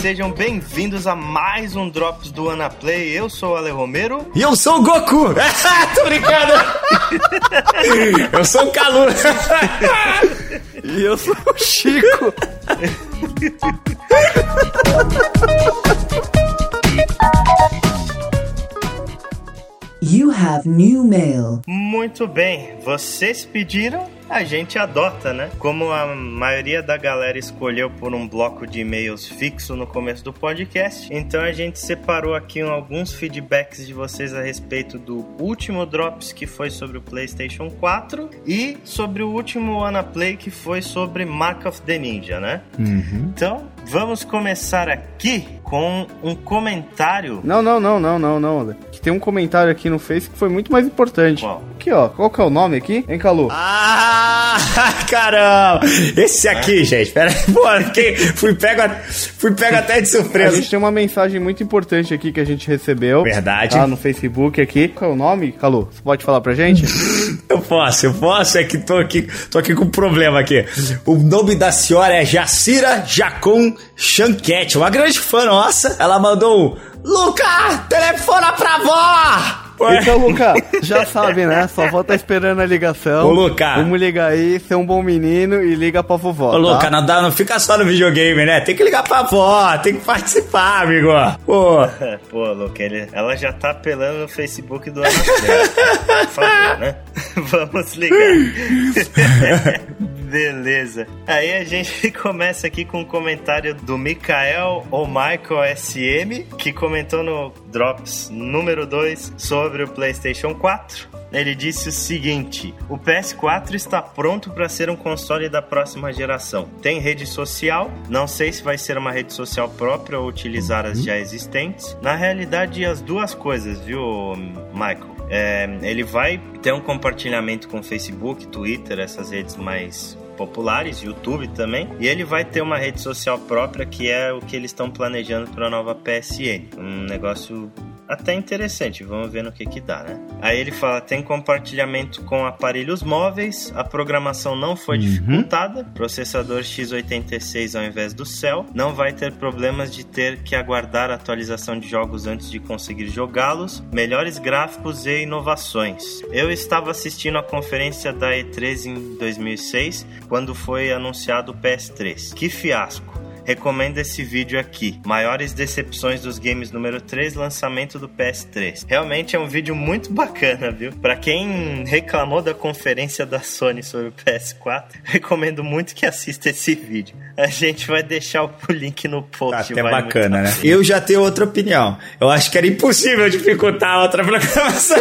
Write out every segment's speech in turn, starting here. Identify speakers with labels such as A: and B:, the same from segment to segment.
A: sejam bem-vindos a mais um Drops do Anaplay. Eu sou o Ale Romero.
B: E eu sou o Goku! Tô brincando! eu sou o Calu!
C: e eu sou o Chico!
A: You have new mail. Muito bem, vocês pediram a gente adota, né? Como a maioria da galera escolheu por um bloco de e-mails fixo no começo do podcast, então a gente separou aqui alguns feedbacks de vocês a respeito do último Drops que foi sobre o PlayStation 4 e sobre o último Ana Play que foi sobre Mark of the Ninja, né? Uhum. Então, vamos começar aqui com um comentário.
C: Não, não, não, não, não, não. Que tem um comentário aqui no Face que foi muito mais importante. Qual? Aqui, ó. Qual que é o nome aqui? Hein, Calu?
B: Ah! Ah, caramba! Esse aqui, é. gente, pera aí, pô, fiquei, fui, pego, fui pego até de surpresa.
C: A gente tem uma mensagem muito importante aqui que a gente recebeu.
B: Verdade.
C: Lá no Facebook aqui. Qual é o nome, Calu? Você pode falar pra gente?
B: posso, eu posso, é que tô aqui, tô aqui com um problema aqui. O nome da senhora é Jacira Jacon Chanquete, uma grande fã nossa. Ela mandou um Luca, telefona pra vó!
C: Então, Luca, já sabe, né? Só vou tá esperando a ligação.
B: Ô, Luca.
C: Vamos ligar aí, ser um bom menino e liga pra vovó.
B: Ô, tá? Luca, não, dá, não fica só no videogame, né? Tem que ligar pra vó, tem que participar, amigo.
A: Pô. Pô, Luca, ele, ela já tá apelando no Facebook do Ana Por favor, né? Vamos ligar. Beleza. Aí a gente começa aqui com um comentário do Mikael ou Michael SM, que comentou no Drops número 2 sobre o PlayStation 4. Ele disse o seguinte: o PS4 está pronto para ser um console da próxima geração. Tem rede social, não sei se vai ser uma rede social própria ou utilizar as já existentes. Na realidade, as duas coisas, viu, Michael? É, ele vai ter um compartilhamento com Facebook, Twitter, essas redes mais populares, YouTube também, e ele vai ter uma rede social própria que é o que eles estão planejando para a nova PSN. Um negócio até interessante, vamos ver no que que dá, né? Aí ele fala, tem compartilhamento com aparelhos móveis, a programação não foi uhum. dificultada, processador x86 ao invés do Cell, não vai ter problemas de ter que aguardar a atualização de jogos antes de conseguir jogá-los, melhores gráficos e inovações. Eu estava assistindo a conferência da E3 em 2006, quando foi anunciado o PS3. Que fiasco! Recomendo esse vídeo aqui. Maiores decepções dos games número 3, lançamento do PS3. Realmente é um vídeo muito bacana, viu? Para quem reclamou da conferência da Sony sobre o PS4, recomendo muito que assista esse vídeo. A gente vai deixar o link no post.
B: Até bacana, né? Eu já tenho outra opinião. Eu acho que era impossível dificultar a outra programação.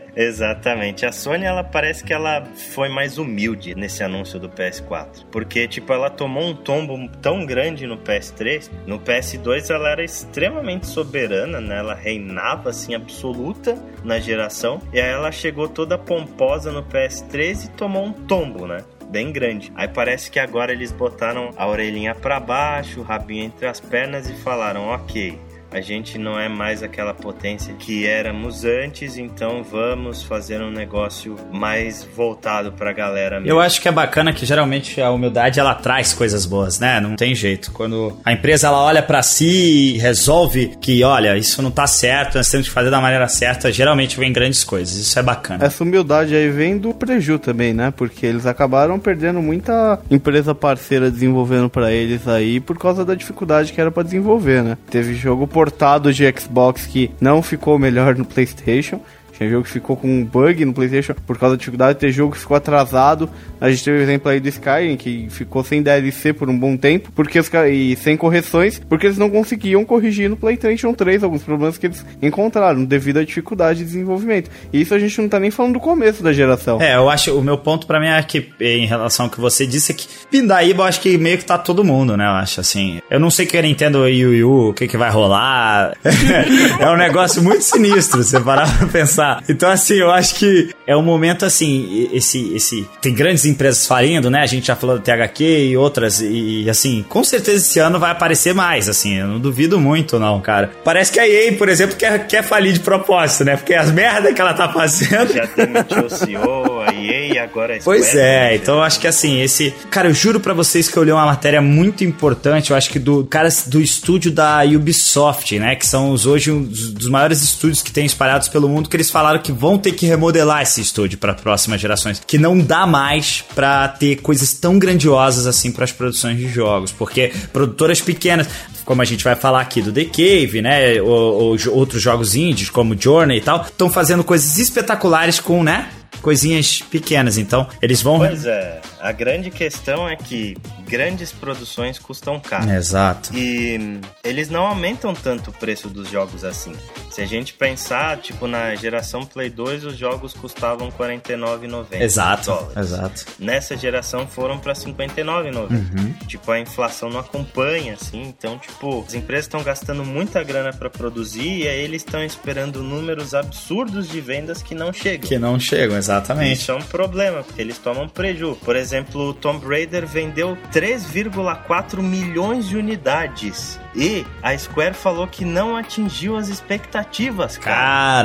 A: Exatamente. A Sony, ela parece que ela foi mais humilde nesse anúncio do PS4. Porque, tipo, ela tomou um tombo tão grande no PS3. No PS2 ela era extremamente soberana, né? Ela reinava, assim, absoluta na geração. E aí ela chegou toda pomposa no PS3 e tomou um tombo, né? bem grande. Aí parece que agora eles botaram a orelhinha para baixo, o rabinho entre as pernas e falaram: ok, a gente não é mais aquela potência que éramos antes, então vamos fazer um negócio mais voltado pra galera mesmo.
B: Eu acho que é bacana que geralmente a humildade ela traz coisas boas, né? Não tem jeito. Quando a empresa ela olha para si e resolve que, olha, isso não tá certo, nós temos que fazer da maneira certa, geralmente vem grandes coisas. Isso é bacana.
C: Essa humildade aí vem do Preju também, né? Porque eles acabaram perdendo muita empresa parceira desenvolvendo para eles aí por causa da dificuldade que era para desenvolver, né? Teve jogo por portado de Xbox que não ficou melhor no PlayStation. Tinha jogo que ficou com um bug no PlayStation por causa da dificuldade. Tem jogo que ficou atrasado. A gente teve o exemplo aí do Skyrim, que ficou sem DLC por um bom tempo, porque os, e sem correções, porque eles não conseguiam corrigir no PlayStation 3 alguns problemas que eles encontraram devido à dificuldade de desenvolvimento. E isso a gente não tá nem falando do começo da geração.
B: É, eu acho, o meu ponto para mim é que, em relação ao que você disse, é que Pindaíba, eu acho que meio que tá todo mundo, né? Eu acho assim. Eu não sei que a Nintendo Yu Yu, o que que vai rolar. é um negócio muito sinistro, você parar pra pensar pensar. Então, assim, eu acho que é um momento assim, esse, esse. Tem grandes empresas falindo, né? A gente já falou da THQ e outras, e assim, com certeza esse ano vai aparecer mais, assim, eu não duvido muito, não, cara. Parece que a EA, por exemplo, quer, quer falir de propósito, né? Porque as merdas que ela tá fazendo.
A: Já demitiu o CEO, a e agora a
B: Pois
A: Square,
B: é,
A: né?
B: então eu acho que assim, esse. Cara, eu juro pra vocês que eu li uma matéria muito importante, eu acho que do cara do estúdio da Ubisoft, né? Que são os, hoje um dos maiores estúdios que tem espalhados pelo mundo, que eles falaram que vão ter que remodelar esse estúdio para próximas gerações. Que não dá mais pra ter coisas tão grandiosas assim para as produções de jogos. Porque produtoras pequenas, como a gente vai falar aqui do The Cave, né? Ou, ou outros jogos indies, como Journey e tal, estão fazendo coisas espetaculares com, né? Coisinhas pequenas. Então, eles vão.
A: Pois é, a grande questão é que grandes produções custam caro.
B: Exato.
A: E eles não aumentam tanto o preço dos jogos assim. Se a gente pensar, tipo, na geração Play 2, os jogos custavam R$ 49,90
B: Exato,
A: dólares.
B: exato.
A: Nessa geração foram pra R$ 59,90.
B: Uhum.
A: Tipo, a inflação não acompanha, assim. Então, tipo, as empresas estão gastando muita grana pra produzir e aí eles estão esperando números absurdos de vendas que não chegam.
B: Que não chegam, exatamente.
A: Isso é um problema, porque eles tomam preju. Por exemplo, o Tomb Raider vendeu 3,4 milhões de unidades. E a Square falou que não atingiu as expectativas, cara.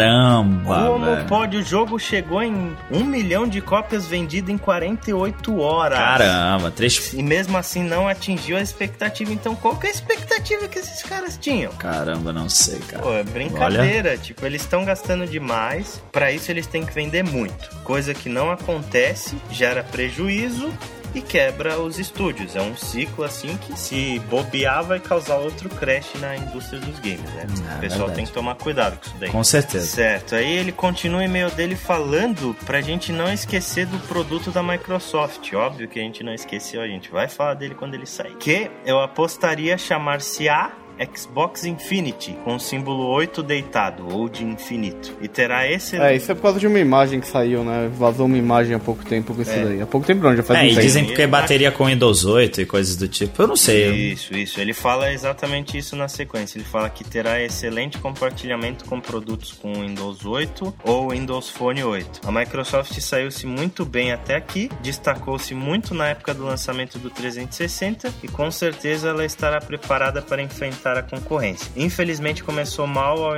B: Caramba!
A: Como
B: velho.
A: pode? O jogo chegou em 1 milhão de cópias vendidas em 48 horas.
B: Caramba, três.
A: E mesmo assim não atingiu a expectativa. Então qual que é a expectativa que esses caras tinham?
B: Caramba, não sei, cara.
A: Pô, é brincadeira. Tipo, eles estão gastando demais. Pra isso eles têm que vender muito. Coisa que não acontece, gera prejuízo e quebra os estúdios. É um ciclo assim que se bobear vai causar outro crash na indústria dos games, né?
B: É,
A: o pessoal
B: verdade.
A: tem que tomar cuidado com isso daí.
B: Com certeza.
A: Certo, aí ele continua o e-mail dele falando pra gente não esquecer do produto da Microsoft. Óbvio que a gente não esqueceu, a gente vai falar dele quando ele sair. Que eu apostaria chamar-se a Xbox Infinity, com o símbolo 8 deitado, ou de infinito. E terá esse.
C: É, isso é por causa de uma imagem que saiu, né? Vazou uma imagem há pouco tempo com isso
A: É.
C: daí. Há pouco tempo não, já faz
B: É,
C: um
B: e
C: tempo.
B: dizem porque é bateria com Windows 8 e coisas do tipo. Eu não sei.
A: Isso, isso. Ele fala exatamente isso na sequência. Ele fala que terá excelente compartilhamento com produtos com Windows 8 ou Windows Phone 8. A Microsoft saiu-se muito bem até aqui, destacou-se muito na época do lançamento do 360 e com certeza ela estará preparada para enfrentar a concorrência. Infelizmente começou mal ao,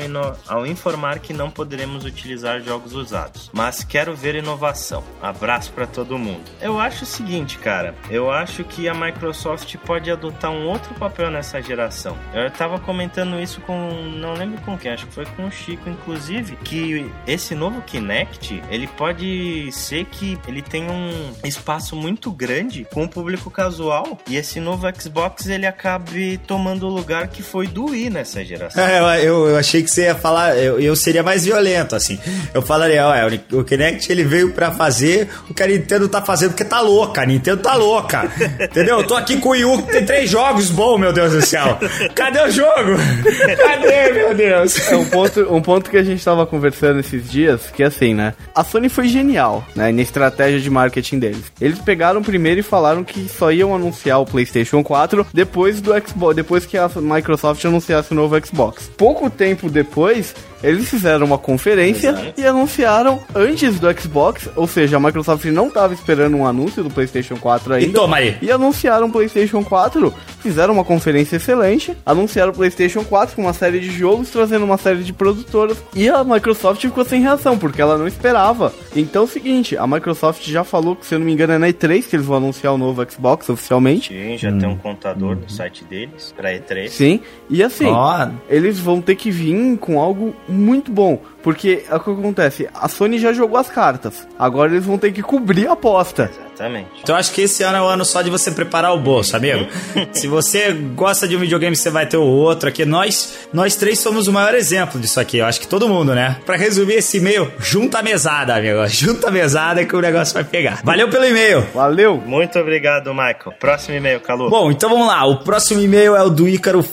A: ao informar que não poderemos utilizar jogos usados, mas quero ver inovação. Abraço para todo mundo. Eu acho o seguinte, cara, eu acho que a Microsoft pode adotar um outro papel nessa geração. Eu tava comentando isso com, não lembro com quem, acho que foi com o Chico, inclusive, que esse novo Kinect, ele pode ser que ele tenha um espaço muito grande com o público casual e esse novo Xbox ele acabe tomando o lugar que foi do Wii nessa geração.
B: É, eu, eu, achei que você ia falar, eu, eu seria mais violento, assim. Eu falaria, ó, o Kinect ele veio pra fazer o que a Nintendo tá fazendo porque tá louca, a Nintendo tá louca. Entendeu? Eu tô aqui com o Wii U que tem três jogos bons, meu Deus do céu. Cadê o jogo? Cadê, meu Deus?
C: É um ponto, um ponto que a gente tava conversando esses dias, que é assim, né? A Sony foi genial, né? Na estratégia de marketing deles. Eles pegaram primeiro e falaram que só iam anunciar o PlayStation 4 depois do Xbox, depois que a Microsoft anunciasse o novo Xbox. Pouco tempo depois, eles fizeram uma conferência
A: Exato.
C: e anunciaram antes do Xbox, ou seja, a Microsoft não tava esperando um anúncio do PlayStation 4
B: E
C: ainda.
B: toma aí.
C: E anunciaram o PlayStation 4, fizeram uma conferência excelente, anunciaram o PlayStation 4 com uma série de jogos, trazendo uma série de produtoras, e a Microsoft ficou sem reação, porque ela não esperava. Então é o seguinte, a Microsoft já falou que, se eu não me engano, é na E3 que eles vão anunciar o novo Xbox oficialmente.
A: Sim, já tem um contador no site deles pra E3.
C: Sim, e assim,
B: Ó,
C: eles vão ter que vir com algo muito bom. Porque é o que acontece, a Sony já jogou as cartas. Agora eles vão ter que cobrir a aposta.
A: Exatamente.
B: Então eu acho que esse ano é o ano só de você preparar o bolso, amigo. Se você gosta de um videogame, você vai ter o outro aqui. Nós, nós três somos o maior exemplo disso aqui. Eu acho que todo mundo, né? Pra resumir esse e-mail, junta a mesada, amigo. Junta a mesada que o negócio vai pegar. Valeu pelo e-mail.
C: Valeu!
A: Muito obrigado, Michael. Próximo e-mail, Calu.
B: Bom, então vamos lá. O próximo e-mail é o do Ícaro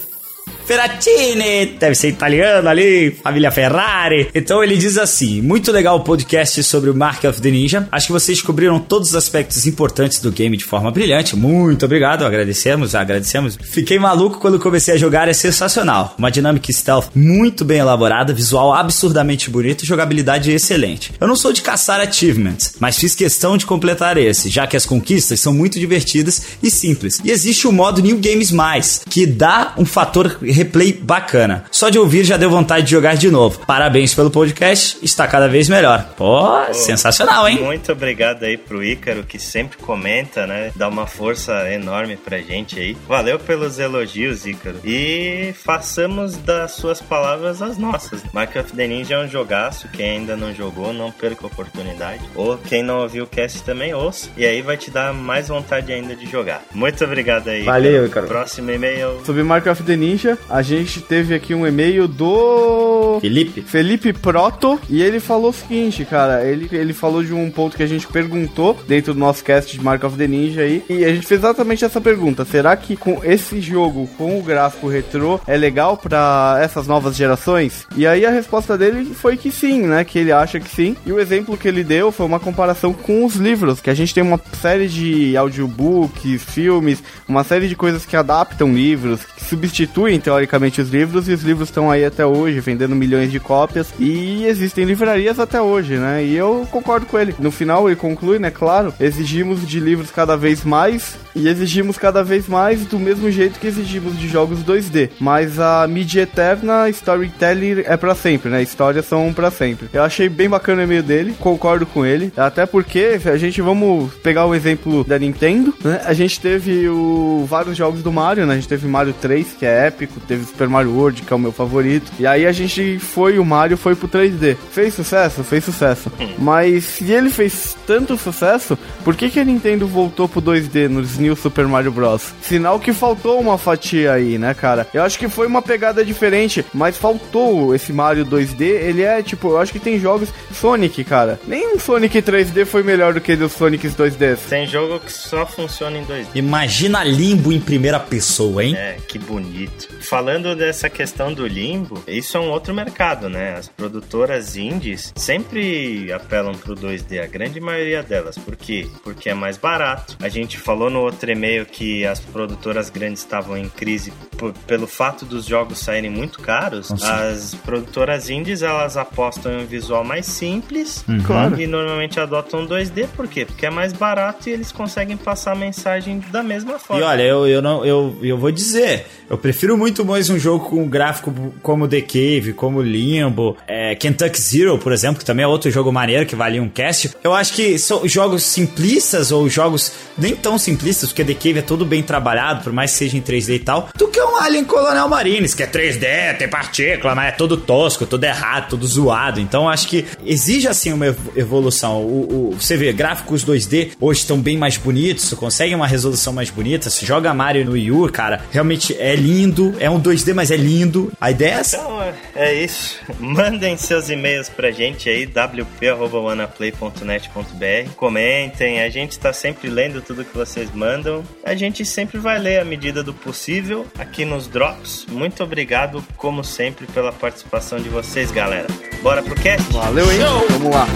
B: Ferratini, deve ser italiano ali, família Ferrari. Então ele diz assim: muito legal o podcast sobre o Mark of the Ninja. Acho que vocês descobriram todos os aspectos importantes do game de forma brilhante. Muito obrigado, agradecemos, agradecemos. Fiquei maluco quando comecei a jogar, é sensacional. Uma dinâmica stealth muito bem elaborada, visual absurdamente bonito e jogabilidade excelente. Eu não sou de caçar achievements, mas fiz questão de completar esse, já que as conquistas são muito divertidas e simples. E existe o modo New Games Mais, que dá um fator replay bacana. Só de ouvir já deu vontade de jogar de novo. Parabéns pelo podcast, está cada vez melhor. Pô, Pô sensacional, hein?
A: Muito obrigado aí pro Ícaro, que sempre comenta, né? Dá uma força enorme pra gente aí. Valeu pelos elogios, Ícaro. E façamos das suas palavras as nossas. Mark of the Ninja é um jogaço. Quem ainda não jogou, não perca a oportunidade. Ou quem não ouviu o cast também ouça. E aí vai te dar mais vontade ainda de jogar. Muito obrigado aí.
B: Valeu, Ícaro.
A: Próximo e-mail.
C: Sobre Mark of the Ninja, a gente teve aqui um e-mail do.
B: Felipe.
C: Felipe Proto. E ele falou o seguinte, cara. Ele, ele falou de um ponto que a gente perguntou dentro do nosso cast de Mark of the Ninja aí. E a gente fez exatamente essa pergunta: será que com esse jogo, com o gráfico retrô, é legal para essas novas gerações? E aí a resposta dele foi que sim, né? Que ele acha que sim. E o exemplo que ele deu foi uma comparação com os livros, que a gente tem uma série de audiobooks, filmes, uma série de coisas que adaptam livros, que substituem teoricamente os livros, e os livros estão aí até hoje, vendendo milhões de cópias, e existem livrarias até hoje, né? E eu concordo com ele. No final ele conclui, né? Claro, exigimos de livros cada vez mais e exigimos cada vez mais do mesmo jeito que exigimos de jogos 2D. Mas a mídia eterna, storytelling é para sempre, né? Histórias são para sempre. Eu achei bem bacana o e-mail dele, concordo com ele. Até porque a gente vamos pegar o exemplo da Nintendo, né? A gente teve o, vários jogos do Mario, né? A gente teve Mario 3, que é épico, teve Super Mario World, que é o meu favorito. E aí a gente foi, o Mario foi pro 3D. Fez sucesso? Fez sucesso. Mas se ele fez tanto sucesso, por que, que a Nintendo voltou pro 2D nos New Super Mario Bros? Sinal que faltou uma fatia aí, né, cara? Eu acho que foi uma pegada diferente, mas faltou esse Mario 2D. Ele é tipo, eu acho que tem jogos Sonic, cara. Nem um Sonic 3D foi melhor do que os Sonics 2D.
A: Tem jogo que só funciona em 2D.
B: Imagina Limbo em primeira pessoa, hein?
A: É, que bonito. Falando dessa questão do Limbo, isso é um outro mercado, né? As produtoras indies sempre apelam pro 2D, a grande maioria delas. Por quê? Porque é mais barato. A gente falou no outro e-mail que as produtoras grandes estavam em crise pelo fato dos jogos saírem muito caros. Nossa. As produtoras indies, elas apostam em um visual mais simples
B: uhum. claro.
A: e normalmente adotam 2D. Por quê? Porque é mais barato e eles conseguem passar a mensagem da mesma forma.
B: E olha, eu, eu, não, eu, eu vou dizer, eu prefiro muito mais um jogo com um gráfico como The Cave, como Limbo, é, Kentucky Zero, por exemplo, que também é outro jogo maneiro que valia um cast. Eu acho que são jogos simplistas ou jogos nem tão simplistas, porque The Cave é todo bem trabalhado, por mais que seja em 3D e tal, do que um Alien Colonel Marines, que é 3D, tem partícula, mas é todo tosco, todo errado, todo zoado. Então acho que exige assim uma evolução. O, o, você vê, gráficos 2D hoje estão bem mais bonitos, você consegue uma resolução mais bonita. Se joga Mario no Wii U, cara, realmente é lindo, é um 2D, mas é lindo. A ideia é essa.
A: Então é isso. Mandem seus e-mails pra gente aí, wp.wanaplay.net.br. Comentem, a gente está sempre lendo tudo que vocês mandam. A gente sempre vai ler à medida do possível aqui nos Drops. Muito obrigado, como sempre, pela participação de vocês, galera. Bora pro cast?
C: Valeu, hein? Show. Vamos lá.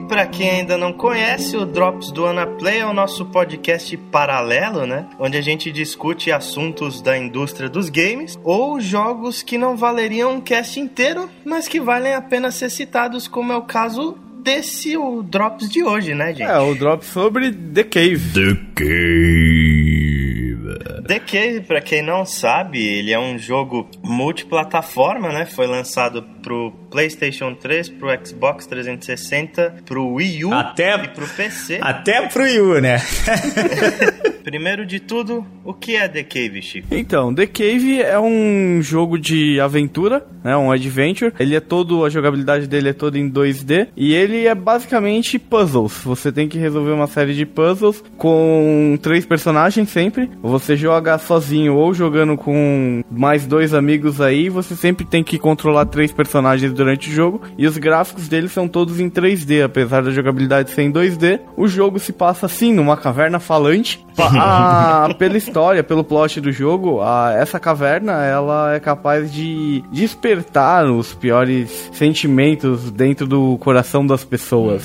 A: Para quem ainda não conhece, o Drops do Anaplay é o nosso podcast paralelo, né? Onde a gente discute assuntos da indústria dos games ou jogos que não valeriam um cast inteiro, mas que valem a pena ser citados, como é o caso desse o Drops de hoje, né, gente?
C: É, o Drops sobre The Cave.
B: The Cave.
A: The Cave, pra quem não sabe, ele é um jogo multiplataforma, né? Foi lançado pro PlayStation 3, pro Xbox 360, pro Wii U
B: até,
A: e pro PC.
B: Até pro Wii U, né?
A: Primeiro de tudo, o que é The Cave, Chico?
C: Então, The Cave é um jogo de aventura, né, um adventure. Ele é todo, a jogabilidade dele é toda em 2D e ele é basicamente puzzles. Você tem que resolver uma série de puzzles com três personagens sempre. Você joga sozinho ou jogando com mais dois amigos aí, você sempre tem que controlar três personagens durante o jogo. E os gráficos deles são todos em 3D, apesar da jogabilidade ser em 2D. O jogo se passa assim, numa caverna falante. A, pela história, pelo plot do jogo, essa caverna ela é capaz de despertar os piores sentimentos dentro do coração das pessoas.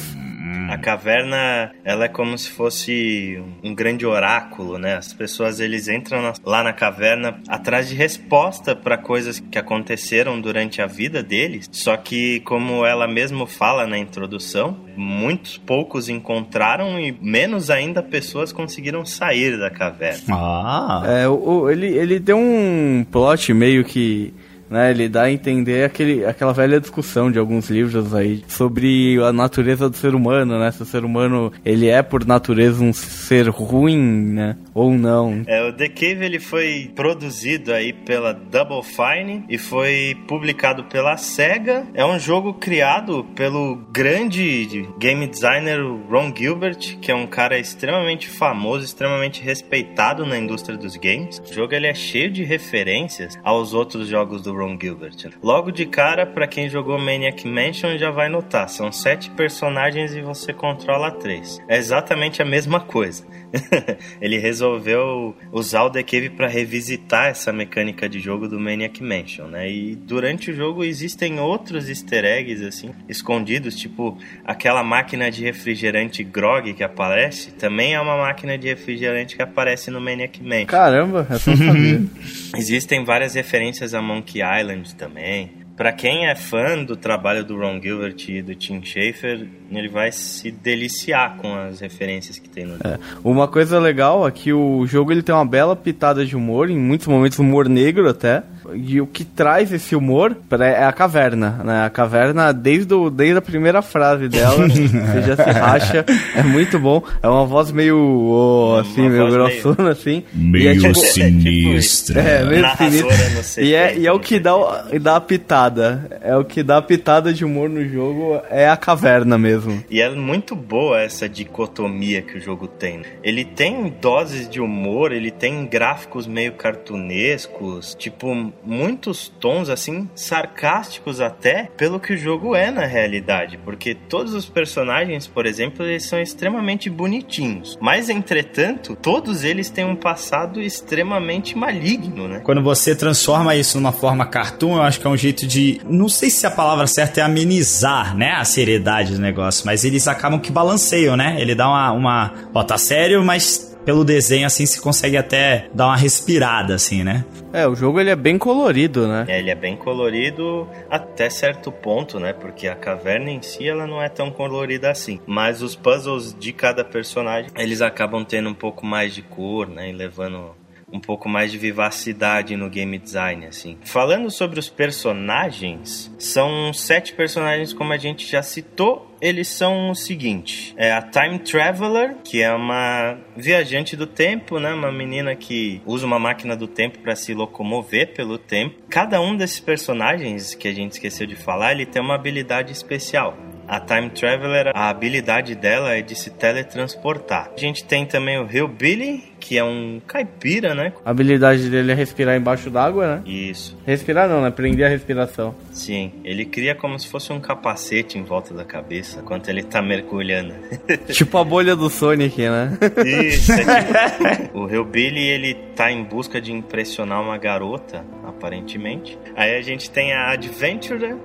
A: A caverna, ela é como se fosse um grande oráculo, né? As pessoas eles entram na, lá na caverna atrás de resposta para coisas que aconteceram durante a vida deles. Só que como ela mesmo fala na introdução, muitos poucos encontraram e menos ainda pessoas conseguiram sair da caverna.
B: Ah.
C: É, o, ele, ele tem um plot meio que né, ele dá a entender aquele, aquela velha discussão de alguns livros aí sobre a natureza do ser humano, né? Se o ser humano ele é por natureza um ser ruim, né? Ou não.
A: É, o The Cave ele foi produzido aí pela Double Fine e foi publicado pela Sega. É um jogo criado pelo grande game designer Ron Gilbert, que é um cara extremamente famoso, extremamente respeitado na indústria dos games. O jogo ele é cheio de referências aos outros jogos do Ron Gilbert. Logo de cara, para quem jogou Maniac Mansion já vai notar, são sete personagens e você controla três. É exatamente a mesma coisa. ele resolveu usar o The Cave para revisitar essa mecânica de jogo do Maniac Mansion, né? E durante o jogo existem outros easter eggs assim, escondidos, tipo aquela máquina de refrigerante Grog que aparece, também é uma máquina de refrigerante que aparece no Maniac Mansion.
C: Caramba, essa eu sabia.
A: Existem várias referências a Monkey Island também. Pra quem é fã do trabalho do Ron Gilbert e do Tim Schafer, ele vai se deliciar com as referências que tem no jogo.
C: É. Uma coisa legal é que o jogo ele tem uma bela pitada de humor, em muitos momentos humor negro até. E o que traz esse humor pra- é a caverna, né? A caverna, desde, o, desde a primeira frase dela, você já se racha. É muito bom. É uma voz meio, oh, assim,
A: Uma
C: meio grossona, assim.
B: Meio
C: e é, tipo,
B: sinistra.
C: é, meio
A: CT,
C: E é, e é o que dá, dá a pitada. É o que dá a pitada de humor no jogo, é a caverna mesmo.
A: E é muito boa essa dicotomia que o jogo tem. Ele tem doses de humor, ele tem gráficos meio cartunescos, tipo, muitos tons assim, sarcásticos até, pelo que o jogo é na realidade. Porque todos os personagens, por exemplo, eles são extremamente bonitinhos. Mas, entretanto, todos eles têm um passado extremamente maligno, né?
B: Quando você transforma isso numa forma cartoon, eu acho que é um jeito de. Não sei se a palavra certa é amenizar, né? A seriedade do negócio, mas eles acabam que balanceiam, né? Ele dá uma. uma ó, tá sério, mas pelo desenho assim se consegue até dar uma respirada, assim, né?
C: É, o jogo ele é bem colorido, né?
A: É, Ele é bem colorido até certo ponto, né? Porque a caverna em si ela não é tão colorida assim. Mas os puzzles de cada personagem eles acabam tendo um pouco mais de cor, né? E levando um pouco mais de vivacidade no game design, assim. Falando sobre os personagens, são sete personagens como a gente já citou. Eles são o seguinte: é a Time Traveler, que é uma viajante do tempo, né? Uma menina que usa uma máquina do tempo para se locomover pelo tempo. Cada um desses personagens que a gente esqueceu de falar, ele tem uma habilidade especial. A Time Traveler, a habilidade dela é de se teletransportar. A gente tem também o Hillbilly, que é um caipira, né?
C: A habilidade dele é respirar embaixo d'água, né?
A: Isso.
C: Respirar não, né? Prender a respiração.
A: Sim, ele cria como se fosse um capacete em volta da cabeça enquanto ele tá mergulhando.
C: tipo a bolha do Sonic, né?
A: Isso, é tipo... o Hillbilly, ele tá em busca de impressionar uma garota, aparentemente. Aí a gente tem a Adventurer,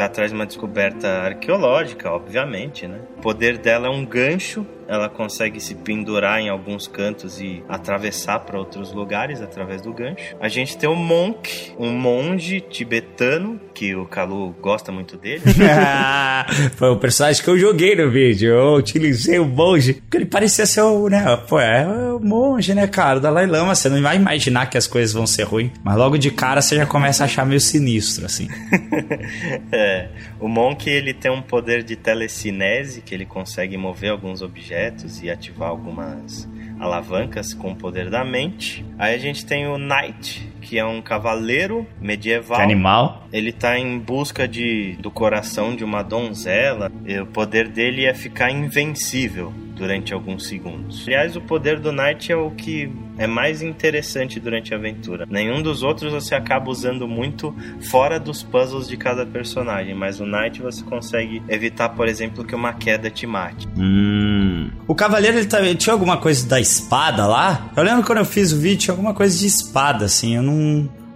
A: que tá atrás de uma descoberta arqueológica, obviamente, né? O poder dela é um gancho, ela consegue se pendurar em alguns cantos e atravessar para outros lugares através do gancho. A gente tem o Monk, um monge tibetano, que o Kalu gosta muito dele.
B: Foi o personagem que eu joguei no vídeo. Eu utilizei o monge. Porque ele parecia ser o, né? Pô, é o monge, né, cara? O Dalai Lama. Você não vai imaginar que as coisas vão ser ruins. Mas logo de cara você já começa a achar meio sinistro, assim.
A: é. O Monk, ele tem um poder de telecinese, que ele consegue mover alguns objetos e ativar algumas alavancas com o poder da mente. Aí a gente tem o Knight, que é um cavaleiro medieval.
B: Que animal.
A: Ele tá em busca de, do coração de uma donzela. E o poder dele é ficar invencível durante alguns segundos. Aliás, o poder do Knight é o que é mais interessante durante a aventura. Nenhum dos outros você acaba usando muito fora dos puzzles de cada personagem, mas o Knight você consegue evitar, por exemplo, que uma queda te mate.
B: Hum. O cavaleiro ele também tinha alguma coisa da espada lá? Eu lembro quando eu fiz o vídeo tinha alguma coisa de espada assim, eu não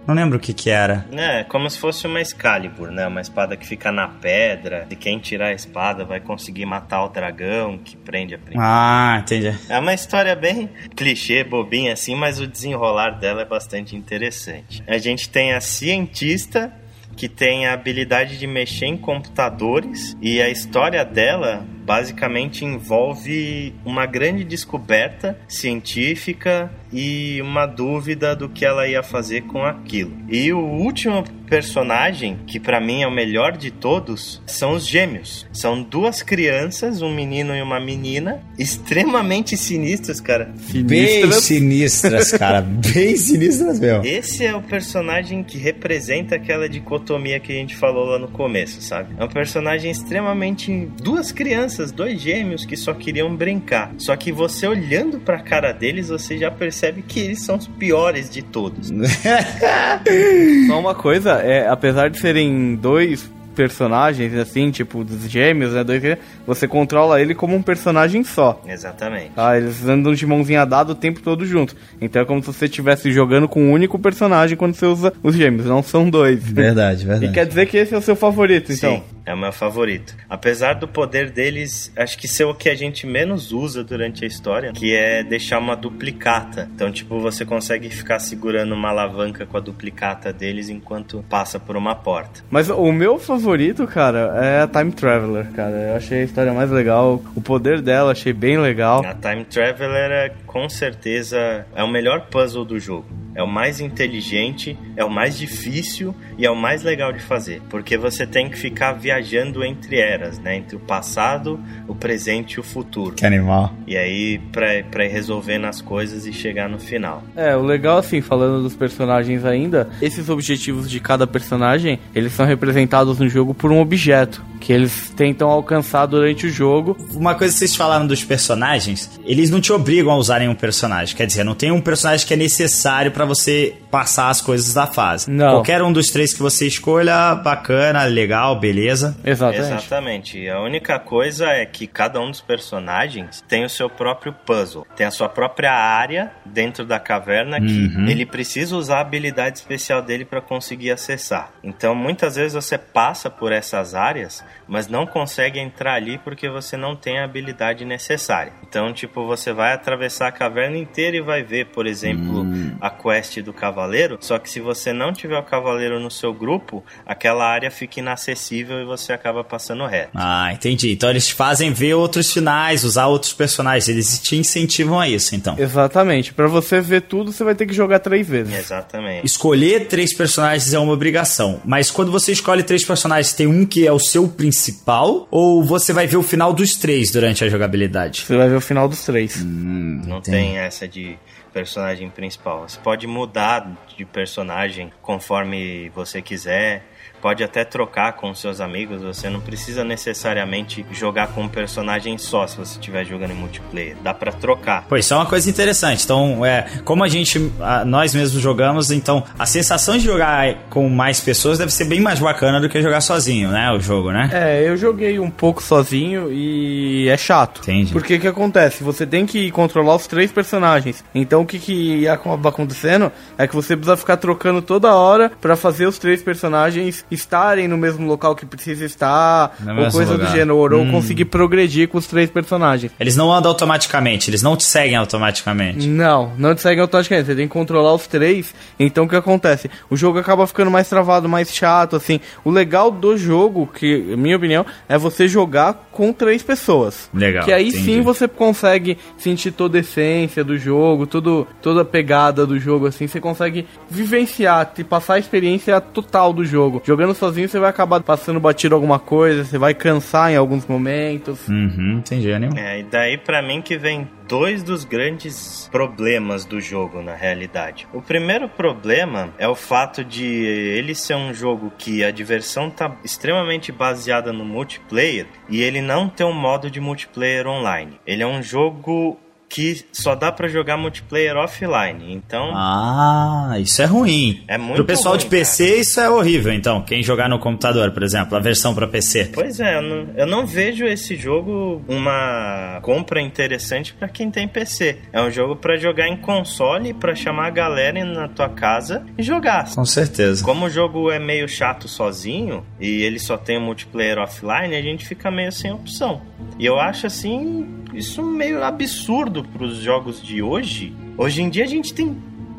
B: não lembro o que que era.
A: É, como se fosse uma Excalibur, né? Uma espada que fica na pedra. E quem tirar a espada vai conseguir matar o dragão que prende a princesa.
B: Ah, entendi.
A: É uma história bem clichê, bobinha assim, mas o desenrolar dela é bastante interessante. A gente tem a cientista que tem a habilidade de mexer em computadores e a história dela basicamente envolve uma grande descoberta científica e uma dúvida do que ela ia fazer com aquilo. E o último personagem, que para mim é o melhor de todos, são os gêmeos. São duas crianças, um menino e uma menina, extremamente sinistras, cara.
B: Bem sinistras, cara. Bem sinistras mesmo.
A: Esse é o personagem que representa aquela dicotomia que a gente falou lá no começo, sabe? É um personagem extremamente. duas crianças, dois gêmeos que só queriam brincar. Só que você olhando pra cara deles, você já percebe que eles são os piores de todos.
C: Só uma coisa, é, apesar de serem dois personagens, assim, tipo, dos gêmeos, né? Dois, você controla ele como um personagem só.
A: Exatamente.
C: Tá? Eles andam de mãozinha dada o tempo todo junto. Então é como se você estivesse jogando com um único personagem quando você usa os gêmeos, não são dois.
B: Verdade, verdade.
C: E quer dizer que esse é o seu favorito, então?
A: É o meu favorito. Apesar do poder deles, acho que ser o que a gente menos usa durante a história, que é deixar uma duplicata. Então, tipo, você consegue ficar segurando uma alavanca com a duplicata deles enquanto passa por uma porta.
C: Mas o meu favorito, cara, é a Time Traveler, cara. Eu achei a história mais legal. O poder dela, achei bem legal.
A: A Time Traveler é com certeza é o melhor puzzle do jogo. É o mais inteligente, é o mais difícil e é o mais legal de fazer, porque você tem que ficar viajando entre eras, né? Entre o passado, o presente e o futuro.
B: Que animal.
A: E aí pra, pra ir resolvendo as coisas e chegar no final.
C: É, o legal assim, falando dos personagens ainda, esses objetivos de cada personagem, eles são representados no jogo por um objeto que eles tentam alcançar durante o jogo.
B: Uma coisa que vocês falaram dos personagens, eles não te obrigam a usarem um personagem. Quer dizer, não tem um personagem que é necessário para você passar as coisas da fase.
C: Não.
B: Qualquer um dos três que você escolha, bacana, legal, beleza.
C: Exatamente.
A: Exatamente. A única coisa é que cada um dos personagens tem o seu próprio puzzle. Tem a sua própria área dentro da caverna que
B: Uhum.
A: ele precisa usar a habilidade especial dele para conseguir acessar. Então, muitas vezes você passa por essas áreas, mas não consegue entrar ali porque você não tem a habilidade necessária. Então, tipo, você vai atravessar caverna inteira e vai ver, por exemplo,
B: Hum.
A: a quest do cavaleiro, só que se você não tiver o cavaleiro no seu grupo, aquela área fica inacessível e você acaba passando reto.
B: Ah, entendi. Então eles te fazem ver outros finais, usar outros personagens. Eles te incentivam a isso, então.
C: Exatamente. Pra você ver tudo, você vai ter que jogar três vezes.
A: Exatamente.
B: Escolher três personagens é uma obrigação, mas quando você escolhe três personagens, tem um que é o seu principal ou você vai ver o final dos três durante a jogabilidade?
C: Você vai ver o final dos três.
A: Não tem essa de personagem principal. Você pode mudar de personagem conforme você quiser. Pode até trocar com seus amigos. Você não precisa necessariamente jogar com um personagem só se você estiver jogando em multiplayer. Dá pra trocar.
B: Pois isso é uma coisa interessante. Então, é, como a gente, a- nós mesmos jogamos, então a sensação de jogar com mais pessoas deve ser bem mais bacana do que jogar sozinho, né? O jogo, né?
C: É, eu joguei um pouco sozinho e é chato.
B: Entendi.
C: Porque o que acontece? Você tem que controlar os três personagens. Então o que, que acaba acontecendo é que você precisa ficar trocando toda hora pra fazer os três personagens estarem no mesmo local que precisa estar,
B: No
C: ou coisa
B: lugar.
C: do gênero, ou
B: Hum.
C: conseguir progredir com os três personagens.
B: Eles não andam automaticamente, eles não te seguem automaticamente.
C: Não, não te segue automaticamente, você tem que controlar os três. Então o que acontece? O jogo acaba ficando mais travado, mais chato, assim. O legal do jogo, que, minha opinião, é você jogar com três pessoas.
B: Legal,
C: Que aí
B: entendi.
C: sim você consegue sentir toda a essência do jogo, todo, toda a pegada do jogo, assim, você consegue vivenciar, te passar a experiência total do jogo. Jogando sozinho, você vai acabar passando batido alguma coisa, você vai cansar em alguns momentos.
B: Uhum, entendi, anima.
A: É, e daí pra mim que vem dois dos grandes problemas do jogo na realidade. O primeiro problema é o fato de ele ser um jogo que a diversão tá extremamente baseada no multiplayer e ele não tem um modo de multiplayer online. Ele é um jogo que só dá para jogar multiplayer offline. Então.
B: Ah, isso é ruim.
A: É muito
B: Pro pessoal
A: ruim,
B: de PC,
A: cara.
B: isso é horrível, então. Quem jogar no computador, por exemplo, a versão para PC.
A: Pois é, eu não, eu não vejo esse jogo uma compra interessante para quem tem PC. É um jogo para jogar em console, para chamar a galera na tua casa e jogar.
B: Com certeza.
A: Como o jogo é meio chato sozinho e ele só tem o multiplayer offline, a gente fica meio sem opção. E eu acho assim, isso meio absurdo pros jogos de hoje. Hoje em dia a gente tem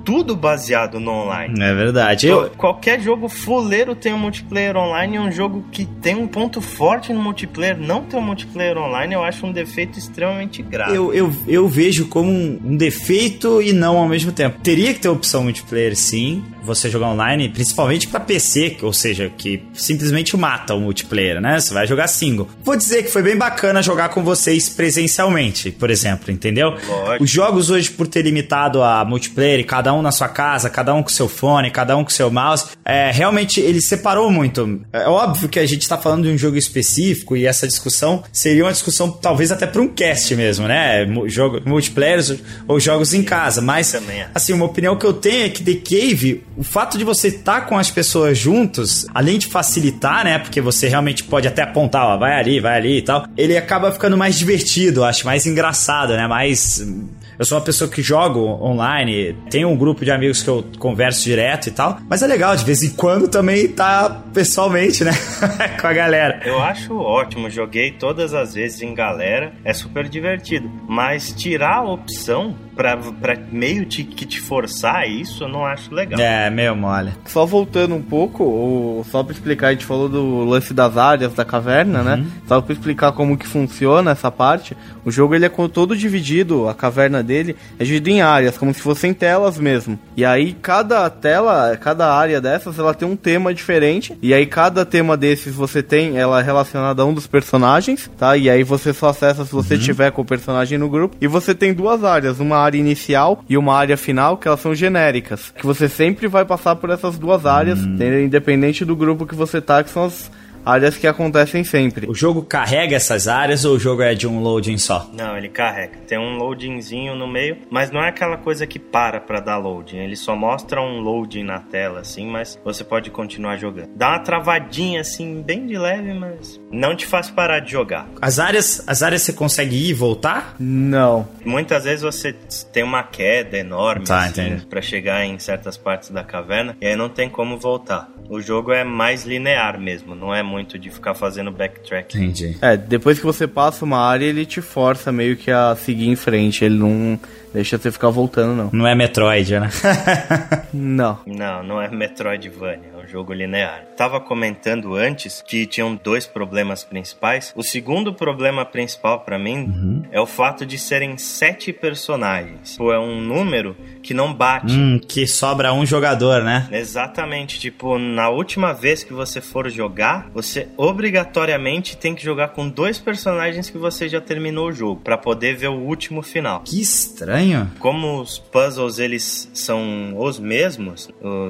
A: tudo baseado no online.
B: É verdade. Eu,
A: Qualquer jogo fuleiro tem um multiplayer online e um jogo que tem um ponto forte no multiplayer não ter um multiplayer online, eu acho um defeito extremamente grave.
B: eu, eu, eu vejo como um, um defeito e não ao mesmo tempo. Teria que ter opção multiplayer, sim, você jogar online, principalmente pra PC, ou seja, que simplesmente mata o multiplayer, né? Você vai jogar single. Vou dizer que foi bem bacana jogar com vocês presencialmente, por exemplo, entendeu?
A: Lógico.
B: Os jogos hoje, por ter limitado a multiplayer, cada um na sua casa, cada um com seu fone, cada um com seu mouse, é, realmente ele separou muito. É óbvio que a gente tá falando de um jogo específico e essa discussão seria uma discussão talvez até para um cast mesmo, né? Jogo, multiplayer ou jogos em casa, mas
A: é.
B: assim, uma opinião que eu tenho é que The Cave, o fato de você estar com as pessoas juntos, além de facilitar, né? Porque você realmente pode até apontar, ó, vai ali, vai ali e tal, ele acaba ficando mais divertido, acho, mais engraçado, né? Mais. Eu sou uma pessoa que jogo online, tenho um grupo de amigos que eu converso direto e tal, mas é legal de vez em quando também tá pessoalmente, né? com a galera.
A: Eu acho ótimo, joguei todas as vezes em galera, é super divertido. Mas tirar a opção pra, pra meio te, que te forçar isso, eu não acho legal.
B: É, meio mole.
C: Só voltando um pouco, o- só pra explicar, a gente falou do lance das áreas da caverna, né? Só pra explicar como que funciona essa parte. O jogo ele é todo dividido, a caverna dele é dividido em áreas, como se fossem telas mesmo. E aí cada tela, cada área dessas, ela tem um tema diferente. E aí cada tema desses você tem, ela é relacionada a um dos personagens, tá? E aí você só acessa se você tiver com o personagem no grupo. E você tem duas áreas, uma área inicial e uma área final, que elas são genéricas. Que você sempre vai passar por essas duas áreas, entendeu? independente do grupo que você tá, que são as áreas que acontecem sempre.
B: O jogo carrega essas áreas ou o jogo é de um loading só?
A: Não, ele carrega. Tem um loadingzinho no meio, mas não é aquela coisa que para pra dar loading. Ele só mostra um loading na tela, assim, mas você pode continuar jogando. Dá uma travadinha, assim, bem de leve, mas não te faz parar de jogar.
B: As áreas, as áreas você consegue ir e voltar?
C: Não.
A: Muitas vezes você tem uma queda enorme
B: Tá,
A: assim, pra chegar em certas partes da caverna e aí não tem como voltar. O jogo é mais linear mesmo, não é muito de ficar fazendo backtrack.
B: Entendi.
C: É, depois que você passa uma área, ele te força meio que a seguir em frente. Ele não deixa você ficar voltando, não.
B: Não é Metroid, né?
C: Não.
A: Não, não é Metroidvania, é um jogo linear. Tava comentando antes que tinham dois problemas principais. O segundo problema principal pra mim é o fato de serem sete personagens. Pô, é um número que não bate.
B: hum, que sobra um jogador, né?
A: Exatamente, tipo, na última vez que você for jogar, você obrigatoriamente tem que jogar com dois personagens que você já terminou o jogo, pra poder ver o último final.
B: Que estranho.
A: Como os puzzles eles são os mesmos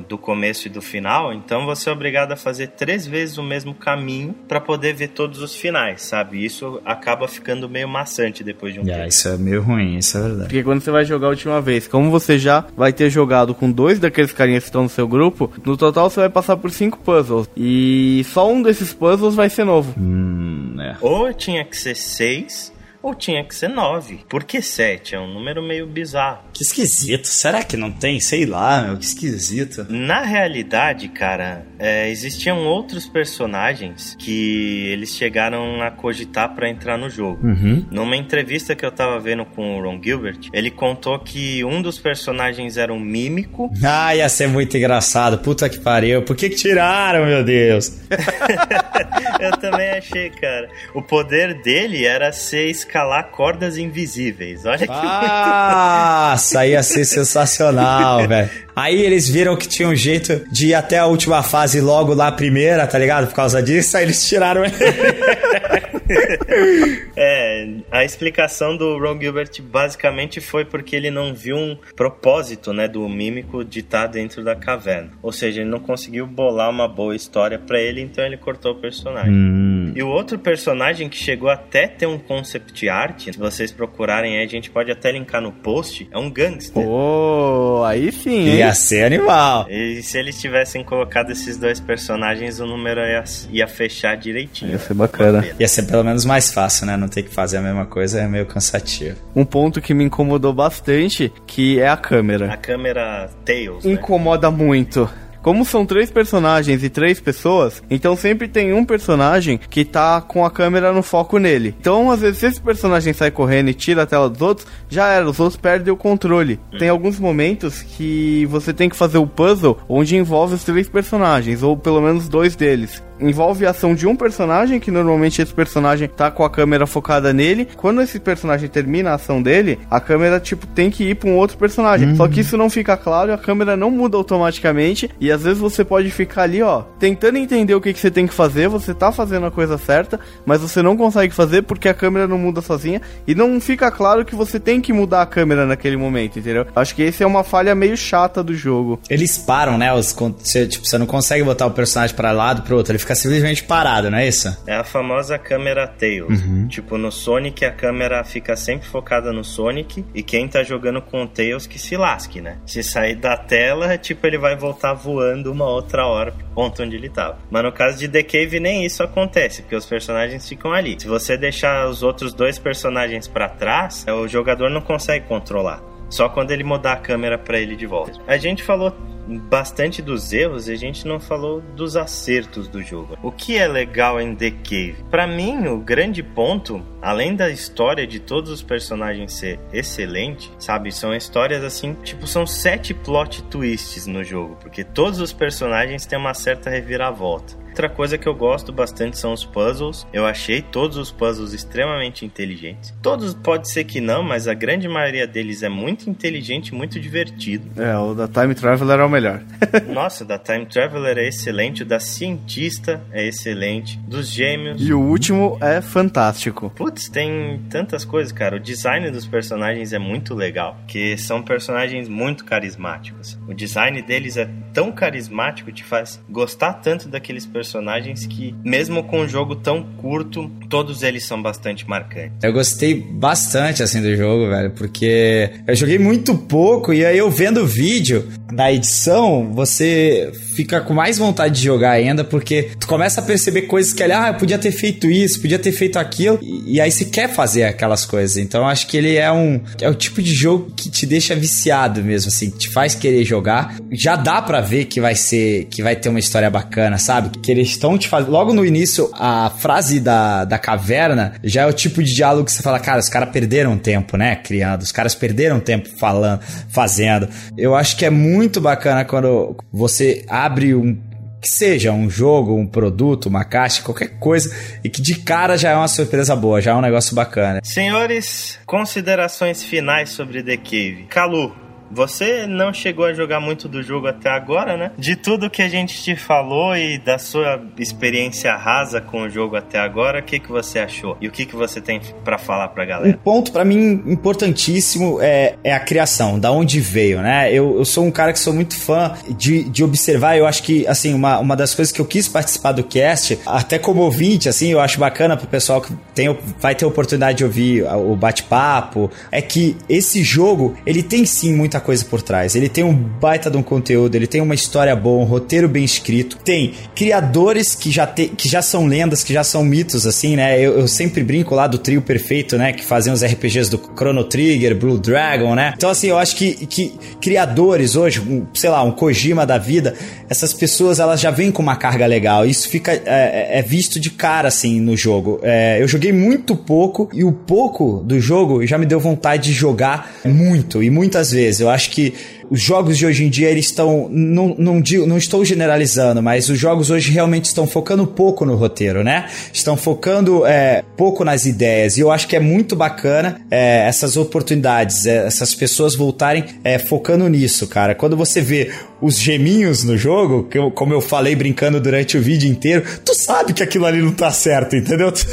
A: do começo e do final, então você é obrigado a fazer três vezes o mesmo caminho pra poder ver todos os finais, sabe? Isso acaba ficando meio maçante depois de um
B: É,
A: tempo.
B: isso é meio ruim, isso é verdade.
C: Porque quando você vai jogar a última vez, como você já vai ter jogado com dois daqueles carinhas que estão no seu grupo, no total você vai passar por cinco puzzles. E só um desses puzzles vai ser novo.
B: Hum, é.
A: Ou tinha que ser seis, ou tinha que ser nove. Por que sete? É um número meio bizarro.
B: Que esquisito. Será que não tem? Sei lá, meu, que esquisito.
A: Na realidade, cara, é, existiam outros personagens que eles chegaram a cogitar pra entrar no jogo.
B: Uhum.
A: Numa entrevista que eu tava vendo com o Ron Gilbert, ele contou que um dos personagens era um mímico.
B: Ah, ia ser muito engraçado. Puta que pariu. Por que, que tiraram, meu Deus?
A: Eu também achei, cara. O poder dele era ser escalar cordas invisíveis. Olha que
B: Ah, isso aí ia ser sensacional, velho. Aí eles viram que tinha um jeito de ir até a última fase logo lá primeira, tá ligado? Por causa disso, aí eles tiraram ele.
A: É, a explicação do Ron Gilbert basicamente foi porque ele não viu um propósito, né, do mímico de estar dentro da caverna. Ou seja, ele não conseguiu bolar uma boa história pra ele, então ele cortou o personagem.
B: Hum.
A: E o outro personagem que chegou até ter um concept art, se vocês procurarem aí, a gente pode até linkar no post, é um gangster.
C: Pô, aí sim, hein?
B: Ia ser animal.
A: E se eles tivessem colocado esses dois personagens, o número ia, ia fechar direitinho.
C: Ia ser bacana.
B: Ia ser pelo menos mais fácil, né? Não ter que fazer a mesma coisa é meio cansativo.
C: Um ponto que me incomodou bastante, que é a câmera.
A: A câmera Tails, né?
C: Incomoda muito. Como são três personagens e três pessoas, então sempre tem um personagem que tá com a câmera no foco nele. Então, às vezes, se esse personagem sai correndo e tira a tela dos outros, já era, os outros perdem o controle. Tem alguns momentos que você tem que fazer o puzzle onde envolve os três personagens, ou pelo menos dois deles envolve a ação de um personagem, que normalmente esse personagem tá com a câmera focada nele. Quando esse personagem termina a ação dele, a câmera, tipo, tem que ir pra um outro personagem. Só que isso não fica claro e a câmera não muda automaticamente. E às vezes você pode ficar ali, ó, tentando entender o que, que você tem que fazer. Você tá fazendo a coisa certa, mas você não consegue fazer porque a câmera não muda sozinha. E não fica claro que você tem que mudar a câmera naquele momento, entendeu? Acho que esse é uma falha meio chata do jogo.
B: Eles param, né? Os, você, tipo, você não consegue botar o personagem pra lado pro outro. Ele fica simplesmente parado, não é isso?
A: É a famosa câmera Tails. Tipo, no Sonic a câmera fica sempre focada no Sonic e quem tá jogando com o Tails que se lasque, né? Se sair da tela, tipo, ele vai voltar voando uma outra hora pro ponto onde ele tava. Mas no caso de The Cave nem isso acontece, porque os personagens ficam ali. Se você deixar os outros dois personagens pra trás, é, o jogador não consegue controlar. Só quando ele mudar a câmera pra ele de volta. A gente falou bastante dos erros e a gente não falou dos acertos do jogo. O que é legal em The Cave? Pra mim, o grande ponto, além da história de todos os personagens ser excelente, sabe? São histórias assim, tipo, são sete plot twists no jogo, porque todos os personagens têm uma certa reviravolta. Outra coisa que eu gosto bastante são os puzzles. Eu achei todos os puzzles extremamente inteligentes. Todos pode ser que não, mas a grande maioria deles é muito inteligente, muito divertido.
C: É, o da Time Traveler é o melhor.
A: Nossa, o da Time Traveler é excelente, o da Cientista é excelente, dos Gêmeos.
C: e o último é fantástico.
A: Putz, tem tantas coisas, cara. O design dos personagens é muito legal, que são personagens muito carismáticos. O design deles é tão carismático, te faz gostar tanto daqueles personagens que, mesmo com um jogo tão curto, todos eles são bastante marcantes.
B: Eu gostei bastante, assim, do jogo, velho, porque eu joguei muito pouco e aí eu vendo o vídeo na edição, você fica com mais vontade de jogar ainda, porque tu começa a perceber coisas que, ah, eu podia ter feito isso, podia ter feito aquilo, e, e aí você quer fazer aquelas coisas. Então acho que ele é um é o tipo de jogo que te deixa viciado mesmo, assim, te faz querer jogar. Já dá pra ver que vai ser, que vai ter uma história bacana, sabe? Que eles estão te fazendo. Logo no início, a frase da, da caverna já é o tipo de diálogo que você fala, cara, os caras perderam tempo, né? Criando, os caras perderam tempo falando, fazendo. Eu acho que é muito bacana quando você abre um. Que seja um jogo, um produto, uma caixa, qualquer coisa, e que de cara já é uma surpresa boa, já é um negócio bacana.
A: Senhores, considerações finais sobre The Cave. Calu, você não chegou a jogar muito do jogo até agora, né? De tudo que a gente te falou e da sua experiência rasa com o jogo até agora, o que, que você achou? E o que, que você tem pra falar pra
B: Um
A: galera?
B: ponto pra mim importantíssimo é, é a criação, da onde veio, né? Eu, eu sou um cara que sou muito fã de, de observar, eu acho que, assim, uma, uma das coisas que eu quis participar do cast, até como ouvinte, assim, eu acho bacana pro pessoal que tem, vai ter oportunidade de ouvir o bate-papo, é que esse jogo, ele tem sim muita coisa por trás. Ele tem um baita de um conteúdo, ele tem uma história boa, um roteiro bem escrito, tem criadores que já, te, que já são lendas, que já são mitos, assim, né? Eu, eu sempre brinco lá do trio perfeito, né? Que faziam os RPGs do Chrono Trigger, Blue Dragon, né? Então, assim, eu acho que, que criadores hoje, um, sei lá, um Kojima da vida, essas pessoas, elas já vêm com uma carga legal. Isso fica, é, é visto de cara, assim, no jogo. É, eu joguei muito pouco e o pouco do jogo já me deu vontade de jogar muito e muitas vezes. Eu acho que os jogos de hoje em dia eles estão. Não, não, não estou generalizando, mas os jogos hoje realmente estão focando pouco no roteiro, né? Estão focando é, pouco nas ideias. E eu acho que é muito bacana é, essas oportunidades, é, essas pessoas voltarem é, focando nisso, cara. Quando você vê os geminhos no jogo, que eu, como eu falei brincando durante o vídeo inteiro, tu sabe que aquilo ali não tá certo, entendeu? Tu,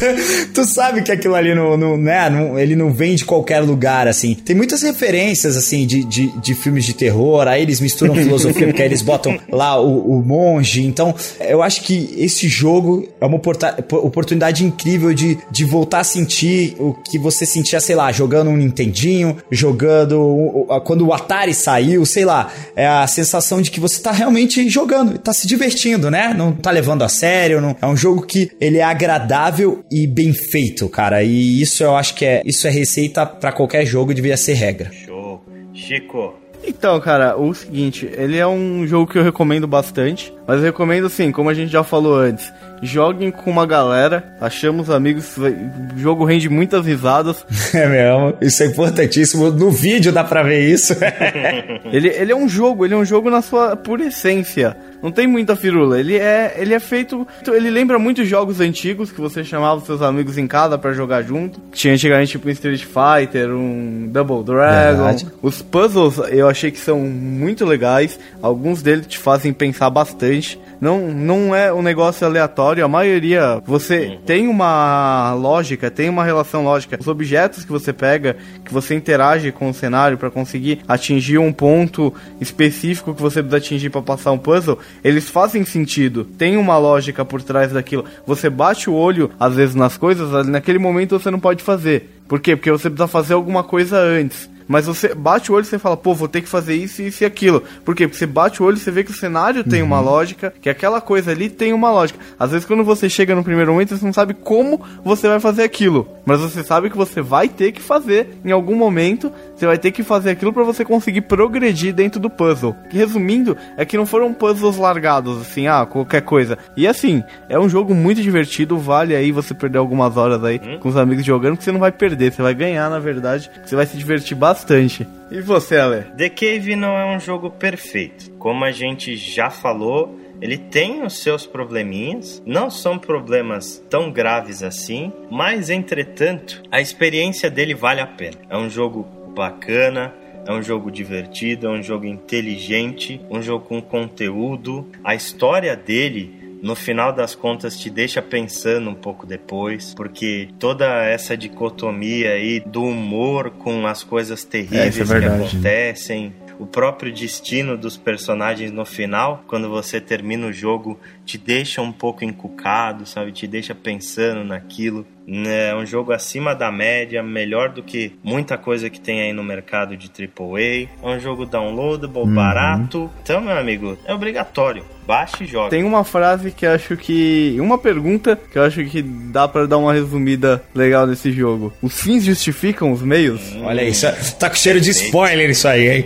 B: tu sabe que aquilo ali não, não, né, não, ele não vem de qualquer lugar, assim. Tem muitas referências, assim, de, de, de filmes de terror, aí eles misturam filosofia, porque aí eles botam lá o, o monge. Então, eu acho que esse jogo é uma oportunidade incrível de, de voltar a sentir o que você sentia, sei lá, jogando um Nintendinho, jogando. Quando o Atari saiu, sei lá, é a sensação de que você tá realmente jogando, tá se divertindo, né? Não tá levando a sério, não, é um jogo que ele é agradável e bem feito, cara. E isso eu acho que é, isso é receita para qualquer jogo, devia ser regra.
A: Show. Chico,
C: então, cara, o seguinte, ele é um jogo que eu recomendo bastante, mas eu recomendo assim, como a gente já falou antes, joguem com uma galera, achamos amigos, o jogo rende muitas risadas.
B: É mesmo, isso é importantíssimo, no vídeo dá pra ver isso.
C: ele, ele é um jogo, ele é um jogo na sua pura essência. Não tem muita firula. Ele é, ele é feito. Ele lembra muitos jogos antigos que você chamava seus amigos em casa para jogar junto. Tinha antigamente tipo um Street Fighter, um Double Dragon. Verdade. Os puzzles eu achei que são muito legais. Alguns deles te fazem pensar bastante. Não, não é um negócio aleatório. A maioria você uhum. tem uma lógica, tem uma relação lógica. Os objetos que você pega, que você interage com o cenário para conseguir atingir um ponto específico que você precisa atingir para passar um puzzle, eles fazem sentido. Tem uma lógica por trás daquilo. Você bate o olho, às vezes, nas coisas, naquele momento você não pode fazer. Por quê? Porque você precisa fazer alguma coisa antes. Mas você bate o olho e você fala, pô, vou ter que fazer isso, isso e aquilo. Por quê? Porque você bate o olho e você vê que o cenário tem uma uhum. lógica, que aquela coisa ali tem uma lógica. Às vezes quando você chega no primeiro momento, você não sabe como você vai fazer aquilo. Mas você sabe que você vai ter que fazer em algum momento, você vai ter que fazer aquilo para você conseguir progredir dentro do puzzle. Resumindo, é que não foram puzzles largados, assim, ah, qualquer coisa. E assim, é um jogo muito divertido, vale aí você perder algumas horas aí hum? com os amigos jogando, que você não vai perder, você vai ganhar, na verdade, você vai se divertir bastante bastante. E você, Ale?
A: The Cave não é um jogo perfeito. Como a gente já falou, ele tem os seus probleminhas, não são problemas tão graves assim, mas entretanto, a experiência dele vale a pena. É um jogo bacana, é um jogo divertido, é um jogo inteligente, um jogo com conteúdo. A história dele no final das contas te deixa pensando um pouco depois, porque toda essa dicotomia aí do humor com as coisas terríveis é, é que acontecem, o próprio destino dos personagens no final, quando você termina o jogo, te deixa um pouco encucado, sabe? Te deixa pensando naquilo. É um jogo acima da média, melhor do que muita coisa que tem aí no mercado de AAA. É um jogo downloadable, uhum. barato. Então, meu amigo, é obrigatório. Baixe e jogue.
C: Tem uma frase que acho que. Uma pergunta que eu acho que dá para dar uma resumida legal desse jogo. Os fins justificam os meios?
B: Hum, Olha isso, tá com cheiro de spoiler isso aí, hein?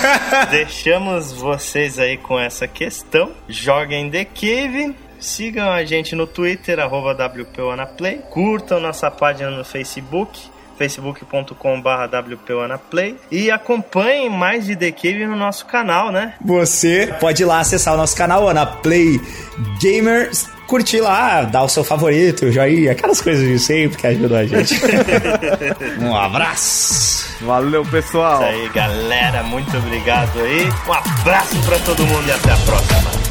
A: Deixamos vocês aí com essa questão. Joguem The Cave Sigam a gente no Twitter, arroba WPOnaplay. Curtam nossa página no Facebook, facebook.com.br WPOnaplay. E acompanhem mais de The Cave no nosso canal, né?
B: Você pode ir lá acessar o nosso canal, Anaplay Gamers. Curtir lá, dar o seu favorito, joinha, aquelas coisas de sempre que ajudam a gente. um abraço!
C: Valeu, pessoal!
A: Isso aí, galera. Muito obrigado aí. Um abraço para todo mundo e até a próxima.